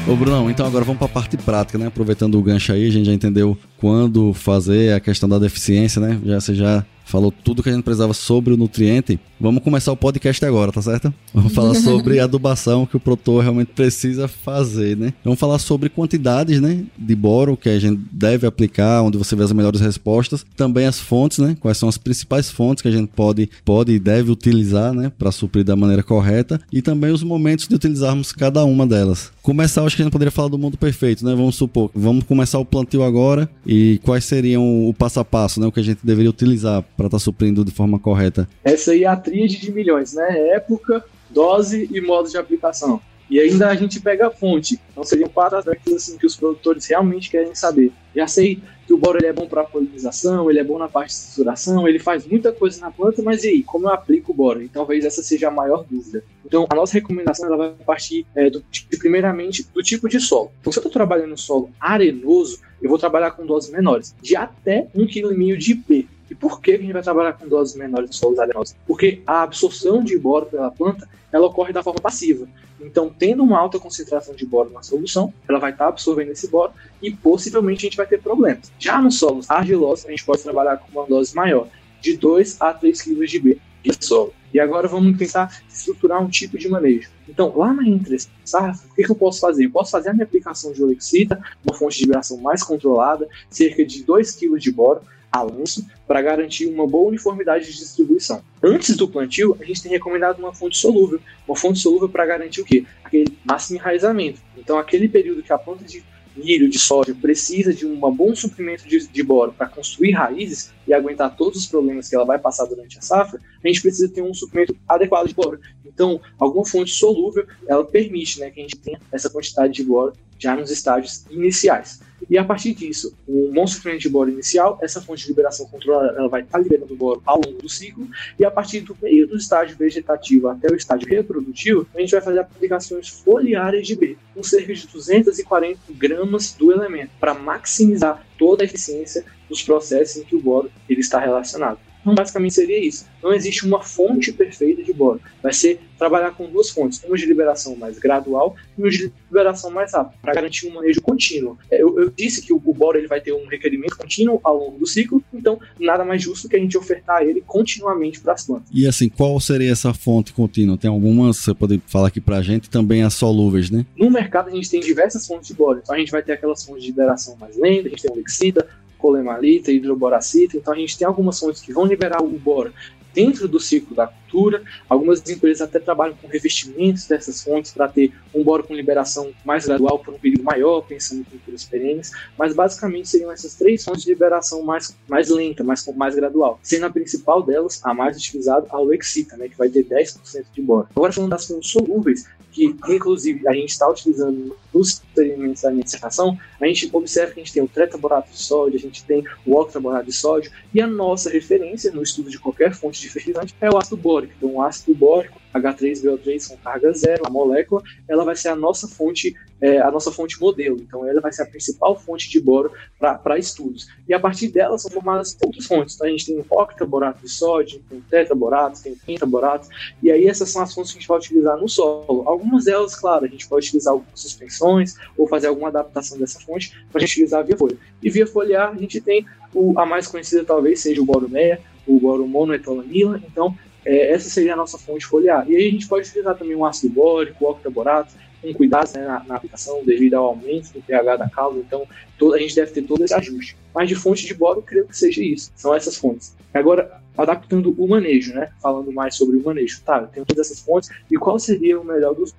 Ô Brunão, então agora vamos para a parte prática, né? Aproveitando o gancho aí, a gente já entendeu quando fazer a questão da deficiência, né? Já, você já falou tudo que a gente precisava sobre o nutriente. Vamos começar o podcast agora, tá certo? Vamos falar sobre adubação que o produtor realmente precisa fazer, né? Vamos falar sobre quantidades, né, de boro que a gente deve aplicar, onde você vê as melhores respostas. Também as fontes, né? Quais são as principais fontes que a gente pode, pode e deve utilizar, né, para suprir da maneira correta. E também os momentos de utilizarmos cada uma delas. Começar, acho que a gente poderia falar do mundo perfeito, né? Vamos supor, vamos começar o plantio agora e quais seriam o passo a passo, né? O que a gente deveria utilizar para estar tá suprindo de forma correta. Essa aí é a tríade de milhões, né? Época, dose e modo de aplicação. E ainda a gente pega a fonte. Então seriam quatro aspectos assim, que os produtores realmente querem saber. Já sei que o boro ele é bom para polinização, ele é bom na parte de estruturação, ele faz muita coisa na planta, mas e aí, como eu aplico o boro? E talvez essa seja a maior dúvida. Então, a nossa recomendação ela vai partir, é, do, primeiramente, do tipo de solo. Então, se eu estou trabalhando no solo arenoso, eu vou trabalhar com doses menores, de até 1,5 kg de IP. E por que a gente vai trabalhar com doses menores em solos arenosos? Porque a absorção de boro pela planta ela ocorre da forma passiva. Então, tendo uma alta concentração de boro na solução, ela vai estar absorvendo esse boro e possivelmente a gente vai ter problemas. Já nos solos argilosos, a gente pode trabalhar com uma dose maior, de 2 a 3 kg de B de solo. E agora vamos tentar estruturar um tipo de manejo. Então, lá na entre safra, o que, que, eu posso fazer? Eu posso fazer a minha aplicação de Olexita, uma fonte de vibração mais controlada, cerca de 2 kg de boro, avanço para garantir uma boa uniformidade de distribuição. Antes do plantio, a gente tem recomendado uma fonte solúvel, uma fonte solúvel para garantir o quê? Aquele máximo enraizamento. Então, aquele período que a planta de milho, de soja, precisa de um bom suprimento de, de boro para construir raízes e aguentar todos os problemas que ela vai passar durante a safra, a gente precisa ter um suprimento adequado de boro. Então, alguma fonte solúvel, ela permite né, que a gente tenha essa quantidade de boro já nos estágios iniciais. E a partir disso, o monstro de boro inicial, essa fonte de liberação controlada, ela vai estar liberando boro ao longo do ciclo, e a partir do meio do estágio vegetativo até o estágio reprodutivo, a gente vai fazer aplicações foliares de B, com cerca de 240 gramas do elemento, para maximizar toda a eficiência dos processos em que o boro ele está relacionado. Então, basicamente seria isso. Não existe uma fonte perfeita de boro. Vai ser trabalhar com duas fontes, uma de liberação mais gradual e uma de liberação mais rápida, para garantir um manejo contínuo. É, eu, eu disse que o, o boro ele vai ter um requerimento contínuo ao longo do ciclo, então nada mais justo que a gente ofertar ele continuamente para as plantas. E assim, qual seria essa fonte contínua? Tem algumas, você pode falar aqui para a gente, também as solúveis, né? No mercado a gente tem diversas fontes de boro, então a gente vai ter aquelas fontes de liberação mais lenta, a gente tem o Lexita, colemalita, hidroboracita. Então a gente tem algumas fontes que vão liberar o boro dentro do ciclo da cultura. Algumas empresas até trabalham com revestimentos dessas fontes para ter um boro com liberação mais gradual por um período maior, pensando em culturas perenes. Mas basicamente seriam essas três fontes de liberação mais, mais lenta, mais, mais gradual. Sendo a principal delas, a mais utilizada, a Lexita, né, que vai ter 10% de boro. Agora falando das fontes solúveis, que inclusive a gente está utilizando nos experimentos da minha dissertação, a gente observa que a gente tem o tretaborato de sódio, a gente tem o octaborato de sódio, e a nossa referência no estudo de qualquer fonte de fertilizante é o ácido bórico. Então, o ácido bórico, H3BO3 com carga zero, a molécula, ela vai ser a nossa fonte é, a nossa fonte modelo. Então, ela vai ser a principal fonte de boro para estudos. E a partir dela são formadas outras fontes. Então, a gente tem o octaborato de sódio, tem o tetraborato, tem o pentaborato. E aí, essas são as fontes que a gente vai utilizar no solo. Algumas delas, claro, a gente pode utilizar algumas suspensões ou fazer alguma adaptação dessa fonte para a gente utilizar via folha. E via foliar, a gente tem o, a mais conhecida, talvez, seja o boro meia, o boro monoetolamila. Então, é, essa seria a nossa fonte foliar. E aí a gente pode utilizar também o ácido bórico, o octaborato, com cuidados né, na, na, aplicação devido ao aumento do pH da causa. Então, a gente deve ter todo esse ajuste. Mas de fonte de boro, eu creio que seja isso. São essas fontes. Agora, adaptando o manejo, né? Falando mais sobre o manejo. Tá, eu tenho todas essas fontes. E qual seria o melhor dos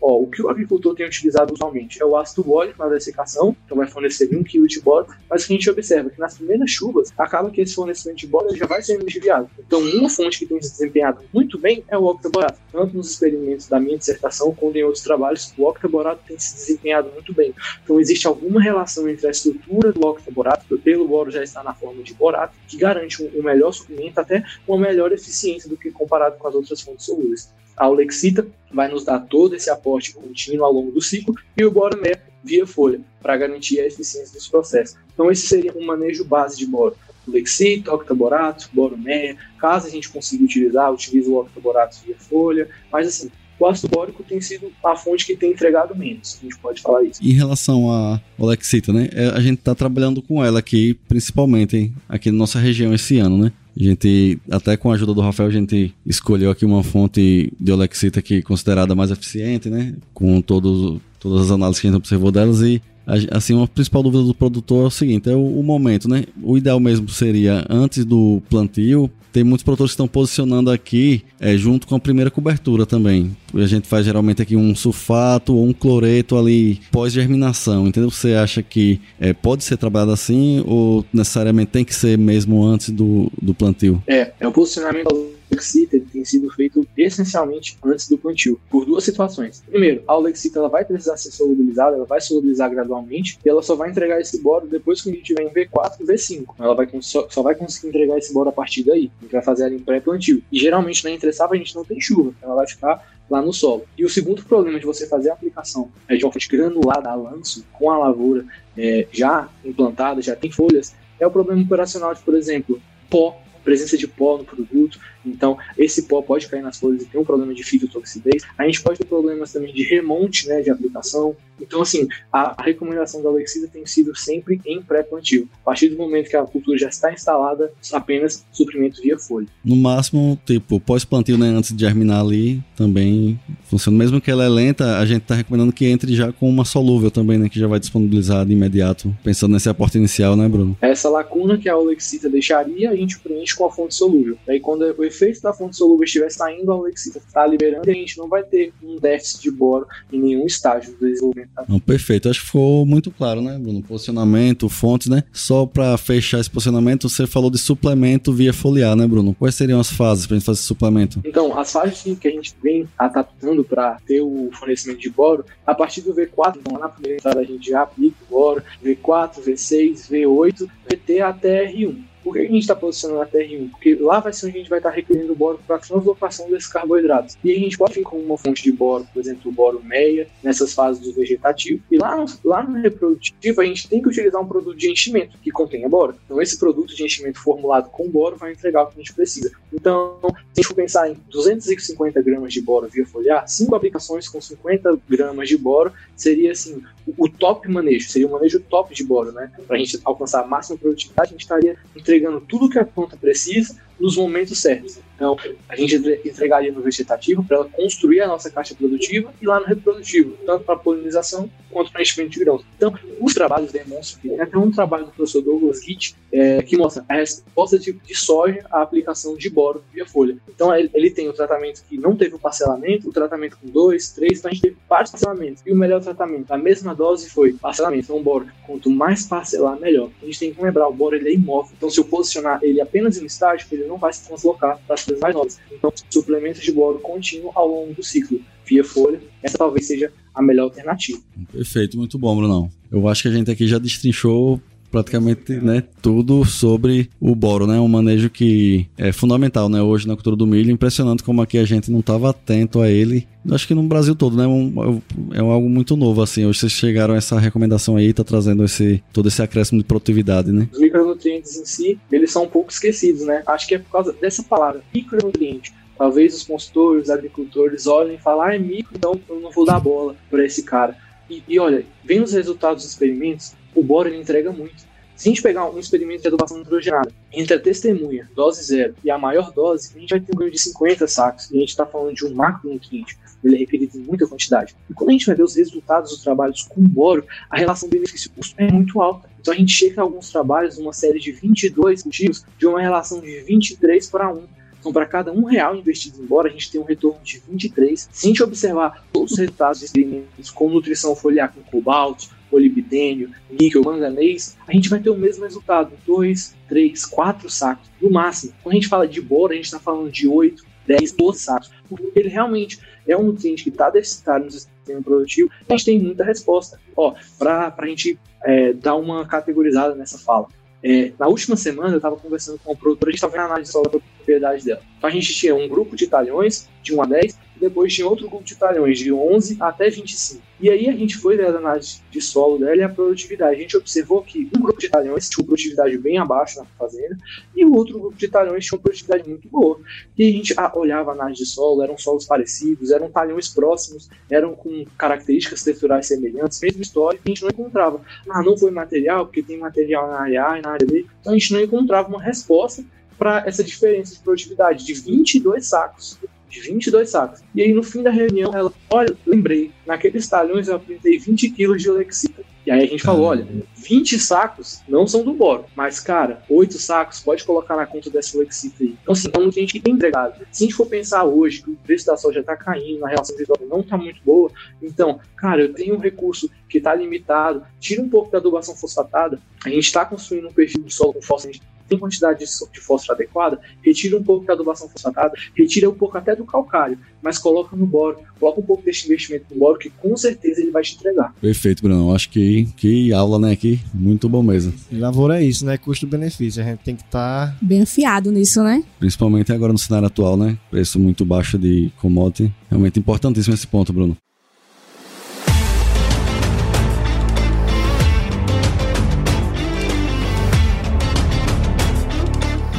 Ó, o que o agricultor tem utilizado usualmente é o ácido bórico na dessecação, então vai fornecer 1 kg de boro, mas o que a gente observa é que nas primeiras chuvas, acaba que esse fornecimento de boro já vai sendo desviado. Então, uma fonte que tem se desempenhado muito bem é o octaborato. Tanto nos experimentos da minha dissertação, quanto em outros trabalhos, o octaborato tem se desempenhado muito bem. Então, existe alguma relação entre a estrutura do octaborato, pelo boro já está na forma de borato, que garante um, um melhor suprimento, até uma melhor eficiência do que comparado com as outras fontes solúveis. A Olexita vai nos dar todo esse aporte contínuo ao longo do ciclo e o Boromé via folha, para garantir a eficiência dos processos. Então, esse seria um manejo base de boro. Lexita, octaborato, boromeia. Caso a gente consiga utilizar, utiliza o octaborato via folha. Mas, assim, o bórico tem sido a fonte que tem entregado menos. A gente pode falar isso. Em relação à Olexita, né? É, a gente está trabalhando com ela aqui, principalmente aqui na nossa região esse ano, né? A gente, até com a ajuda do Rafael, a gente escolheu aqui uma fonte de Olexita que é considerada mais eficiente, né? Com todos, todas as análises que a gente observou delas e assim, a principal dúvida do produtor é o seguinte, é o, o, momento, né? O ideal mesmo seria antes do plantio. Tem muitos produtores que estão posicionando aqui é, junto com a primeira cobertura também. A gente faz geralmente aqui um sulfato ou um cloreto ali pós-germinação, entendeu? Você acha que é, pode ser trabalhado assim ou necessariamente tem que ser mesmo antes do, do plantio? É, é o posicionamento Lexita tem sido feito essencialmente antes do plantio, por duas situações. Primeiro, a Lexita ela vai precisar ser solubilizada, ela vai solubilizar gradualmente, e ela só vai entregar esse boro depois que a gente tiver em V4 V5. Ela vai, só, só vai conseguir entregar esse boro a partir daí. A gente vai fazer ela em pré-plantio. E geralmente na entre a gente não tem chuva, ela vai ficar lá no solo. E o segundo problema de você fazer a aplicação é de uma fonte granulada a lanço, com a lavoura é, já implantada, já tem folhas, é o problema operacional de, por exemplo, pó presença de pó no produto. Então, esse pó pode cair nas folhas e ter um problema de fitotoxidez. A gente pode ter problemas também de remonte né, de aplicação. Então, assim, a, a recomendação da Alexida tem sido sempre em pré-plantio. A partir do momento que a cultura já está instalada, apenas suprimento via folha. No máximo, tipo, pós-plantio, né, antes de germinar ali, também funciona. Mesmo que ela é lenta, a gente está recomendando que entre já com uma solúvel também, né, que já vai disponibilizar de imediato, pensando nesse aporte inicial, né, Bruno? Essa lacuna que a Alexita deixaria, a gente preenche com a fonte solúvel. Aí quando o efeito da fonte solúvel estiver saindo, a Alexita está liberando, a gente não vai ter um déficit de boro em nenhum estágio do desenvolvimento. Não, perfeito. Acho que ficou muito claro, né, Bruno? Posicionamento, fontes, né? Só para fechar esse posicionamento, você falou de suplemento via foliar, né, Bruno? Quais seriam as fases para a gente fazer esse suplemento? Então, as fases que a gente vem adaptando para ter o fornecimento de boro, a partir do V4, então lá na primeira entrada a gente já aplica o boro, V4, V6, V8, VT até R1. Por que a gente está posicionando a TR1? Porque lá vai ser onde a gente vai estar tá requerendo boro para translocação desses carboidratos. E a gente pode vir com uma fonte de boro, por exemplo, o boro meia, nessas fases do vegetativo. E lá no, lá no reprodutivo, a gente tem que utilizar um produto de enchimento que contenha boro. Então, esse produto de enchimento formulado com boro vai entregar o que a gente precisa. Então, se a gente for pensar em 250 gramas de boro via foliar, 5 aplicações com 50 gramas de boro seria assim o top manejo, seria o manejo top de boro, né? Para a gente alcançar a máxima produtividade, a gente estaria entregando tudo que a planta precisa nos momentos certos. Então, a gente entregaria no vegetativo para ela construir a nossa caixa produtiva e lá no reprodutivo, tanto para polinização quanto para enchimento de grãos. Então, os trabalhos demonstram que tem até um trabalho do professor Douglas Hitt é, que mostra a resposta de, de, soja à aplicação de boro via folha. Então, ele, ele, tem o tratamento que não teve o parcelamento, o tratamento com dois, três, então a gente teve vários parcelamentos. E o melhor tratamento, a mesma dose foi parcelamento. Então, boro, quanto mais parcelar, melhor. A gente tem que lembrar, o boro ele é imóvel. Então, se eu posicionar ele apenas em estágio, ele não vai se translocar para as coisas mais novas. Então, suplementos de boro contínuo ao longo do ciclo, via folha, essa talvez seja a melhor alternativa. Perfeito, muito bom, Brunão. Eu acho que a gente aqui já destrinchou praticamente né, tudo sobre o boro, né? Um manejo que é fundamental, né? Hoje na cultura do milho, impressionante como aqui a gente não estava atento a ele. Acho que no Brasil todo, né? Um, é algo muito novo, assim. Hoje vocês chegaram a essa recomendação aí, tá trazendo esse, todo esse acréscimo de produtividade, né? Os micronutrientes em si, eles são um pouco esquecidos, né? Acho que é por causa dessa palavra, micronutriente. Talvez os consultores, os agricultores olhem e falem, ah, é micro, então eu não vou dar bola para esse cara. E, e olha, vem os resultados dos experimentos, o boro ele entrega muito. Se a gente pegar um experimento de adubação nitrogenada entre a testemunha, dose zero, e a maior dose, a gente vai ter um ganho de 50 sacos. E a gente está falando de um macronutriente. Ele é requerido em muita quantidade. E quando a gente vai ver os resultados dos trabalhos com boro, a relação benefício-custo é muito alta. Então a gente chega a alguns trabalhos numa série de 22 cultivos de uma relação de 23 para 1. Então, para cada um real investido em boro, a gente tem um retorno de 23. Se a gente observar todos os resultados de experimentos com nutrição foliar com cobalto, molibdênio, níquel, manganês, a gente vai ter o mesmo resultado, 2, 3, 4 sacos, no máximo. Quando a gente fala de boro, a gente está falando de 8, 10, 12 sacos, porque ele realmente é um nutriente que está deficitário no sistema produtivo, a gente tem muita resposta. Ó, para a gente é, dar uma categorizada nessa fala. É, na última semana eu estava conversando com uma produtora, a gente estava vendo a análise da propriedade dela. Então a gente tinha um grupo de talhões, de 1 a 10, depois tinha outro grupo de talhões, de 11 até 25. E aí a gente foi ver a análise de solo dela e a produtividade. A gente observou que um grupo de talhões tinha uma produtividade bem abaixo na fazenda e o outro grupo de talhões tinha uma produtividade muito boa. E a gente ah, olhava a análise de solo, eram solos parecidos, eram talhões próximos, eram com características texturais semelhantes, mesmo história, a gente não encontrava. Ah, não foi material, porque tem material na área A e na área B. Então a gente não encontrava uma resposta para essa diferença de produtividade de 22 sacos de 22 sacos. E aí, no fim da reunião, ela, olha, lembrei, naqueles talhões eu apresentei 20 quilos de Olexita. E aí a gente falou, olha, 20 sacos não são do boro, mas, cara, 8 sacos pode colocar na conta dessa Olexita aí. Então, assim, então a gente tem entregado. Se a gente for pensar hoje que o preço da soja está caindo, a relação de não está muito boa, então, cara, eu tenho um recurso que está limitado, tira um pouco da adubação fosfatada, a gente está construindo um perfil de solo com fósforo, a gente tem quantidade de fósforo adequada, retira um pouco da adubação fosfatada, retira um pouco até do calcário, mas coloca no boro, coloca um pouco desse investimento no boro que com certeza ele vai te entregar. Perfeito, Bruno. Acho que, que aula, né, aqui, muito bom mesmo. E lavoura é isso, né, custo-benefício, a gente tem que estar... Tá... Bem afiado nisso, né? Principalmente agora no cenário atual, né, preço muito baixo de commodity, realmente importantíssimo esse ponto, Bruno.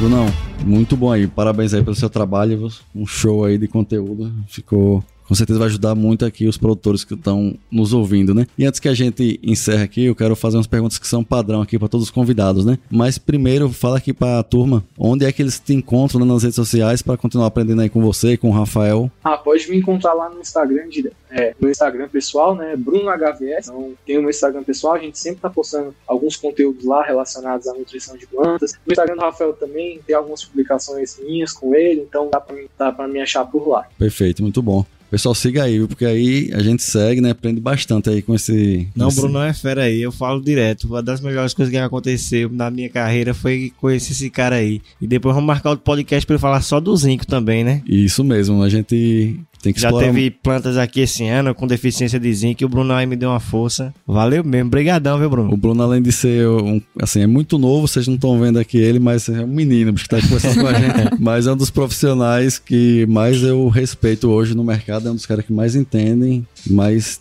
Brunão, muito bom aí. Parabéns aí pelo seu trabalho. Um show aí de conteúdo. Ficou com certeza vai ajudar muito aqui os produtores que estão nos ouvindo, né? E antes que a gente encerre aqui, eu quero fazer umas perguntas que são padrão aqui para todos os convidados, né? Mas primeiro, fala aqui para a turma, onde é que eles te encontram né, nas redes sociais para continuar aprendendo aí com você, com o Rafael? Ah, pode me encontrar lá no Instagram, é, no Instagram pessoal, né? Bruno HVS. Então, tem o meu Instagram pessoal, a gente sempre tá postando alguns conteúdos lá relacionados à nutrição de plantas. No Instagram do Rafael também tem algumas publicações minhas com ele, então dá para me achar por lá. Perfeito, muito bom. Pessoal, siga aí, porque aí a gente segue, né? Aprende bastante aí com esse. Não, esse... Bruno é fera aí, eu falo direto. Uma das melhores coisas que aconteceu na minha carreira foi conhecer esse cara aí. E depois vamos marcar outro podcast para ele falar só do zinco também, né? Isso mesmo, a gente tem que Já explorar... teve plantas aqui esse ano com deficiência de zinco e o Bruno aí me deu uma força. Valeu mesmo, brigadão, viu, Bruno? O Bruno, além de ser, um, assim, é muito novo, vocês não estão vendo aqui ele, mas é um menino que está conversando com a gente. Mas é um dos profissionais que mais eu respeito hoje no mercado, é um dos caras que mais entendem, mais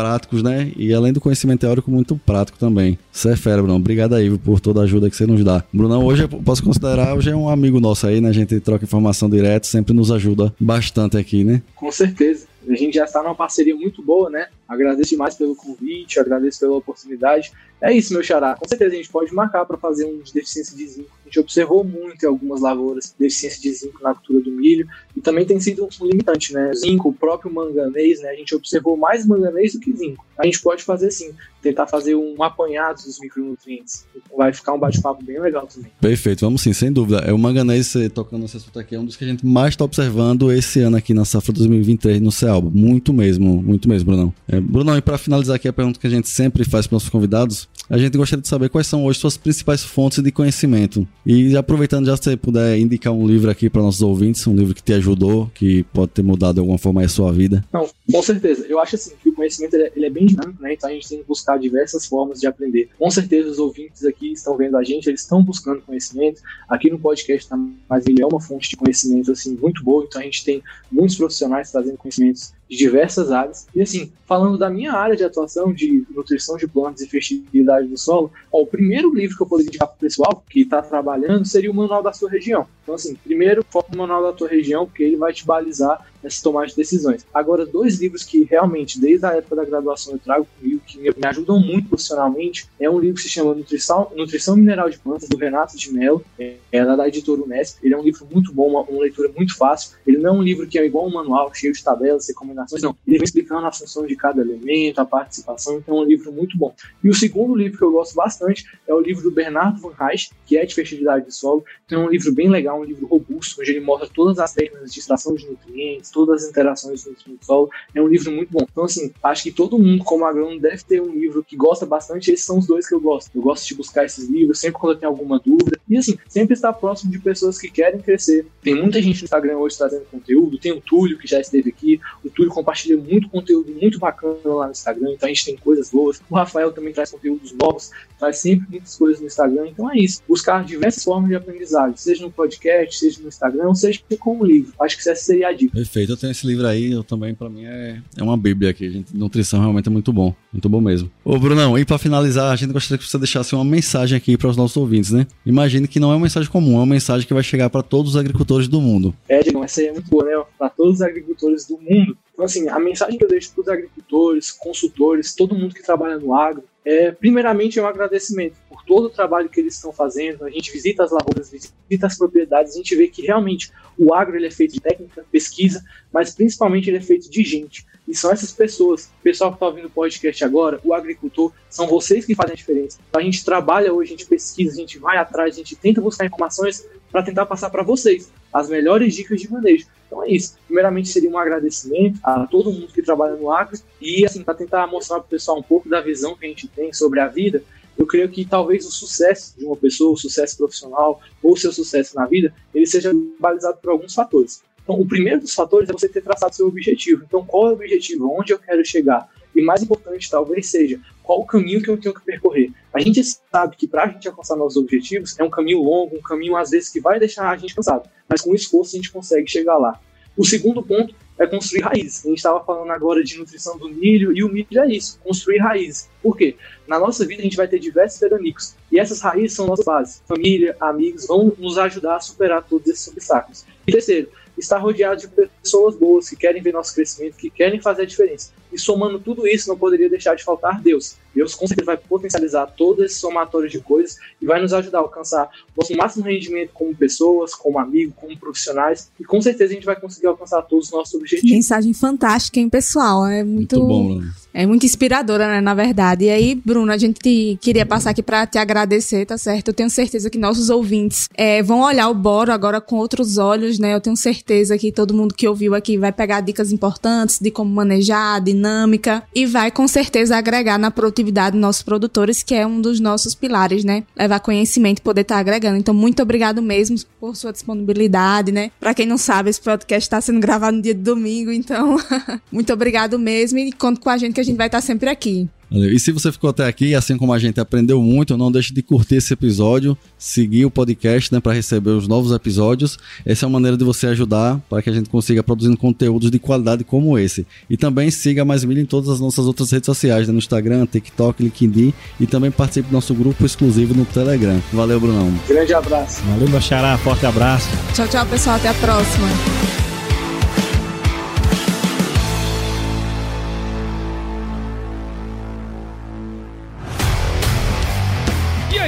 práticos, né? E além do conhecimento teórico, muito prático também. Você é fera, Bruno. Obrigado aí por toda a ajuda que você nos dá. Brunão, hoje eu posso considerar, hoje é um amigo nosso aí, né? A gente troca informação direto, sempre nos ajuda bastante aqui, né? Com certeza. A gente já está numa parceria muito boa, né? Agradeço demais pelo convite, agradeço pela oportunidade. É isso, meu xará. Com certeza a gente pode marcar para fazer um de deficiência de zinco. A gente observou muito em algumas lavouras deficiência de zinco na cultura do milho e também tem sido um limitante, né? Zinco, o próprio manganês, né? A gente observou mais manganês do que zinco. A gente pode fazer sim, tentar fazer um apanhado dos micronutrientes. Vai ficar um bate-papo bem legal também. Perfeito, vamos sim, sem dúvida. É o manganês, tocando nesse assunto aqui, é um dos que a gente mais está observando esse ano aqui na safra 2023 no CEALBO. Muito mesmo, muito mesmo, Brunão. É, Brunão, e para finalizar aqui a pergunta que a gente sempre faz para os nossos convidados, a gente gostaria de saber quais são hoje suas principais fontes de conhecimento. E aproveitando já se você puder indicar um livro aqui para nossos ouvintes, um livro que te ajudou, que pode ter mudado de alguma forma a sua vida. Não, com certeza. Eu acho assim que o conhecimento ele é, ele é bem dinâmico, né? Então a gente tem que buscar diversas formas de aprender. Com certeza os ouvintes aqui estão vendo a gente, eles estão buscando conhecimento. Aqui no podcast tá, mas ele é uma fonte de conhecimento assim muito boa, então a gente tem muitos profissionais trazendo conhecimentos de diversas áreas. E assim, falando da minha área de atuação de nutrição de plantas e fertilidade do solo, ó, o primeiro livro que eu poderia indicar para o pessoal que está trabalhando seria o Manual da Sua Região. Então, assim, primeiro foca no Manual da Tua Região, porque ele vai te balizar nessa tomada de decisões. Agora, dois livros que realmente, desde a época da graduação, eu trago comigo, que me, ajudam muito profissionalmente, é um livro que se chama Nutrição, Nutrição Mineral de Plantas, do Renato de Mello, é, é da editora Unesp. Ele é um livro muito bom, uma, uma leitura muito fácil. Ele não é um livro que é igual um manual, cheio de tabelas, recomendações, não. Ele vem explicando a função de cada elemento, a participação, então é um livro muito bom. E o segundo livro que eu gosto bastante é o livro do Bernardo Van Reich, que é de fertilidade de solo. Então é um livro bem legal, um livro robusto, onde ele mostra todas as técnicas de extração de nutrientes, todas as interações do solo. É um livro muito bom. Então, assim, acho que todo mundo, como agrônomo, deve ter um livro que gosta bastante. Esses são os dois que eu gosto. Eu gosto de buscar esses livros sempre quando eu tenho alguma dúvida. E, assim, sempre estar próximo de pessoas que querem crescer. Tem muita gente no Instagram hoje trazendo conteúdo. Tem o Túlio, que já esteve aqui. O Túlio compartilha muito conteúdo muito bacana lá no Instagram. Então, a gente tem coisas boas. O Rafael também traz conteúdos novos. Traz sempre muitas coisas no Instagram. Então, é isso. Buscar diversas formas de aprendizagem, seja no podcast, seja no Instagram, seja como livro. Acho que essa seria a dica. Perfeito. Eu tenho esse livro aí, eu também, para mim, é, é uma bíblia aqui. Gente, nutrição realmente é muito bom. Muito bom mesmo. Ô, Brunão, e para finalizar, a gente gostaria que você deixasse uma mensagem aqui para os nossos ouvintes, né? Imagine que não é uma mensagem comum, é uma mensagem que vai chegar para todos os agricultores do mundo. É, Digão, essa aí é muito boa, né? Para todos os agricultores do mundo. Então, assim, a mensagem que eu deixo para os agricultores, consultores, todo mundo que trabalha no agro, é, primeiramente, é um agradecimento por todo o trabalho que eles estão fazendo, a gente visita as lavouras, visita as propriedades, a gente vê que realmente o agro ele é feito de técnica, pesquisa, mas principalmente ele é feito de gente. E são essas pessoas, o pessoal que está ouvindo o podcast agora, o agricultor, são vocês que fazem a diferença. Então, a gente trabalha hoje, a gente pesquisa, a gente vai atrás, a gente tenta buscar informações para tentar passar para vocês as melhores dicas de manejo. Então é isso. Primeiramente seria um agradecimento a todo mundo que trabalha no agro e assim para tentar mostrar para o pessoal um pouco da visão que a gente tem sobre a vida. Eu creio que talvez o sucesso de uma pessoa, o sucesso profissional ou seu sucesso na vida, ele seja balizado por alguns fatores. Então, o primeiro dos fatores é você ter traçado seu objetivo. Então, qual é o objetivo? Onde eu quero chegar? E mais importante, talvez seja, qual o caminho que eu tenho que percorrer? A gente sabe que para a gente alcançar nossos objetivos é um caminho longo, um caminho às vezes que vai deixar a gente cansado, mas com esforço a gente consegue chegar lá. O segundo ponto é construir raízes. A gente estava falando agora de nutrição do milho, e o milho é isso, construir raízes. Por quê? Na nossa vida a gente vai ter diversos veranicos, e essas raízes são nossa base. Família, amigos vão nos ajudar a superar todos esses obstáculos. E terceiro, estar rodeado de pessoas boas que querem ver nosso crescimento, que querem fazer a diferença. E somando tudo isso, não poderia deixar de faltar Deus. Deus com certeza vai potencializar todo esse somatório de coisas e vai nos ajudar a alcançar nosso máximo rendimento como pessoas, como amigos, como profissionais. E com certeza a gente vai conseguir alcançar todos os nossos objetivos. Mensagem fantástica, hein, pessoal? É muito, muito bom. É muito inspiradora, né, na verdade. E aí, Bruno, a gente queria passar aqui para te agradecer, tá certo? Eu tenho certeza que nossos ouvintes é, vão olhar o Boro agora com outros olhos, né? Eu tenho certeza que todo mundo que ouviu aqui vai pegar dicas importantes de como manejar, dinâmica, e vai com certeza agregar na produtividade dos nossos produtores, que é um dos nossos pilares, né? Levar conhecimento e poder estar tá agregando. Então, muito obrigado mesmo por sua disponibilidade, né? Para quem não sabe, esse podcast está sendo gravado no dia de domingo, então, muito obrigado mesmo e conto com a gente que a gente vai estar sempre aqui. Valeu. E se você ficou até aqui, assim como a gente aprendeu muito, não deixe de curtir esse episódio, seguir o podcast, né, para receber os novos episódios. Essa é uma maneira de você ajudar para que a gente consiga produzir conteúdos de qualidade como esse. E também siga Mais Milha em todas as nossas outras redes sociais, né, no Instagram, TikTok, LinkedIn e também participe do nosso grupo exclusivo no Telegram. Valeu, Brunão. Grande abraço. Valeu, meu xará. Forte abraço. Tchau, tchau, pessoal. Até a próxima.